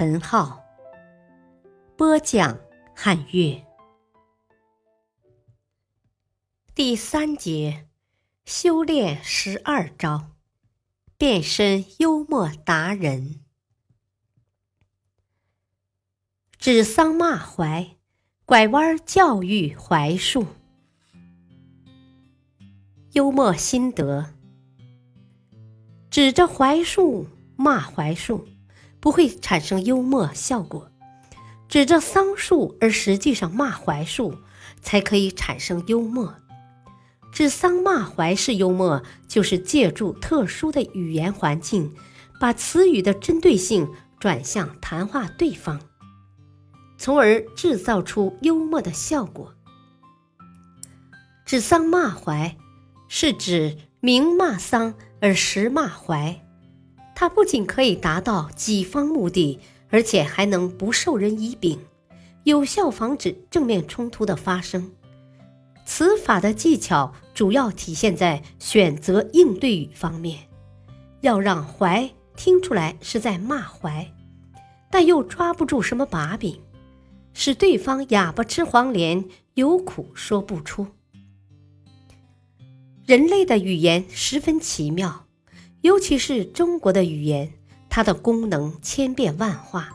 陈浩，播讲汉乐。第三节，修炼十二招，变身幽默达人。指桑骂槐，拐弯教育槐树。幽默心得。指着槐树骂槐树，不会产生幽默效果；指着桑树而实际上骂槐树，才可以产生幽默。指桑骂槐是幽默，就是借助特殊的语言环境，把词语的针对性转向谈话对方，从而制造出幽默的效果。指桑骂槐是指明骂桑。而实骂槐，它不仅可以达到己方目的，而且还能不受人以柄，有效防止正面冲突的发生。此法的技巧主要体现在选择应对语方面，要让怀听出来是在骂怀，但又抓不住什么把柄，使对方哑巴吃黄连，有苦说不出。人类的语言十分奇妙，尤其是中国的语言，它的功能千变万化。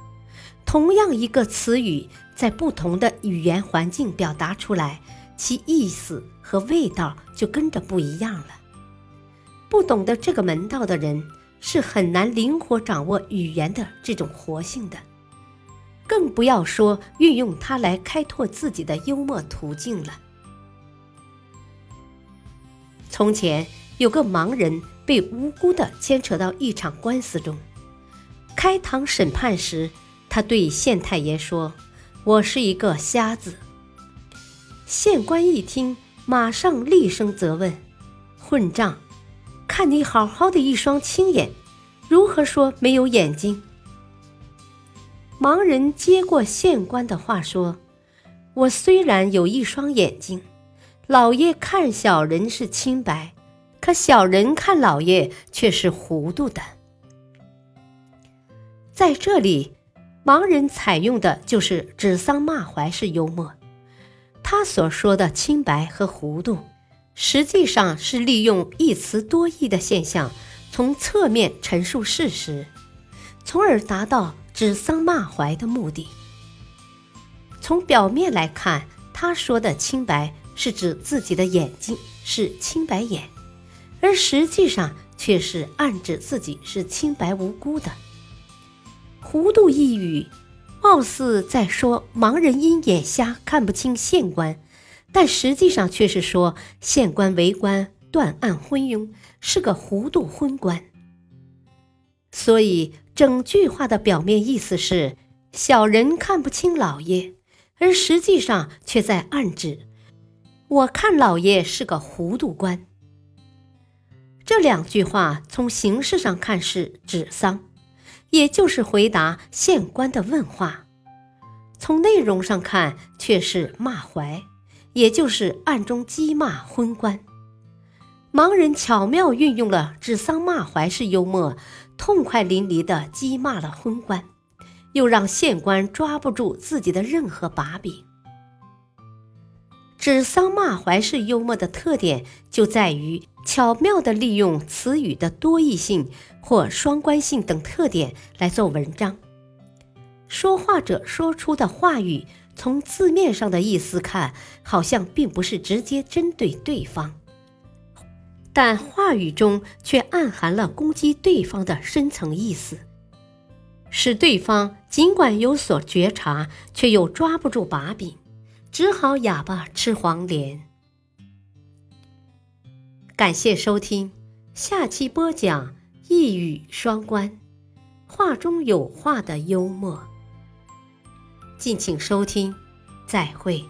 同样一个词语，在不同的语言环境表达出来，其意思和味道就跟着不一样了。不懂得这个门道的人，是很难灵活掌握语言的这种活性的，更不要说运用它来开拓自己的幽默途径了。从前有个盲人被无辜的牵扯到一场官司中，开堂审判时，他对县太爷说：“我是一个瞎子。”县官一听，马上厉声责问：“混账！看你好好的一双青眼，如何说没有眼睛？”盲人接过县官的话说：“我虽然有一双眼睛。”老爷看小人是清白，可小人看老爷却是糊涂的。在这里，盲人采用的就是指桑骂槐式幽默。他所说的清白和糊涂，实际上是利用一词多义的现象，从侧面陈述事实，从而达到指桑骂槐的目的。从表面来看，他说的清白。是指自己的眼睛是清白眼，而实际上却是暗指自己是清白无辜的。糊涂一语，貌似在说盲人因眼瞎看不清县官，但实际上却是说县官为官断案昏庸，是个糊涂昏官。所以整句话的表面意思是小人看不清老爷，而实际上却在暗指。我看老爷是个糊涂官。这两句话从形式上看是指桑，也就是回答县官的问话；从内容上看却是骂槐，也就是暗中讥骂昏官。盲人巧妙运用了指桑骂槐式幽默，痛快淋漓地讥骂了昏官，又让县官抓不住自己的任何把柄。指桑骂槐式幽默的特点就在于巧妙地利用词语的多义性或双关性等特点来做文章。说话者说出的话语，从字面上的意思看，好像并不是直接针对对方，但话语中却暗含了攻击对方的深层意思，使对方尽管有所觉察，却又抓不住把柄。只好哑巴吃黄连。感谢收听，下期播讲一语双关，话中有话的幽默。敬请收听，再会。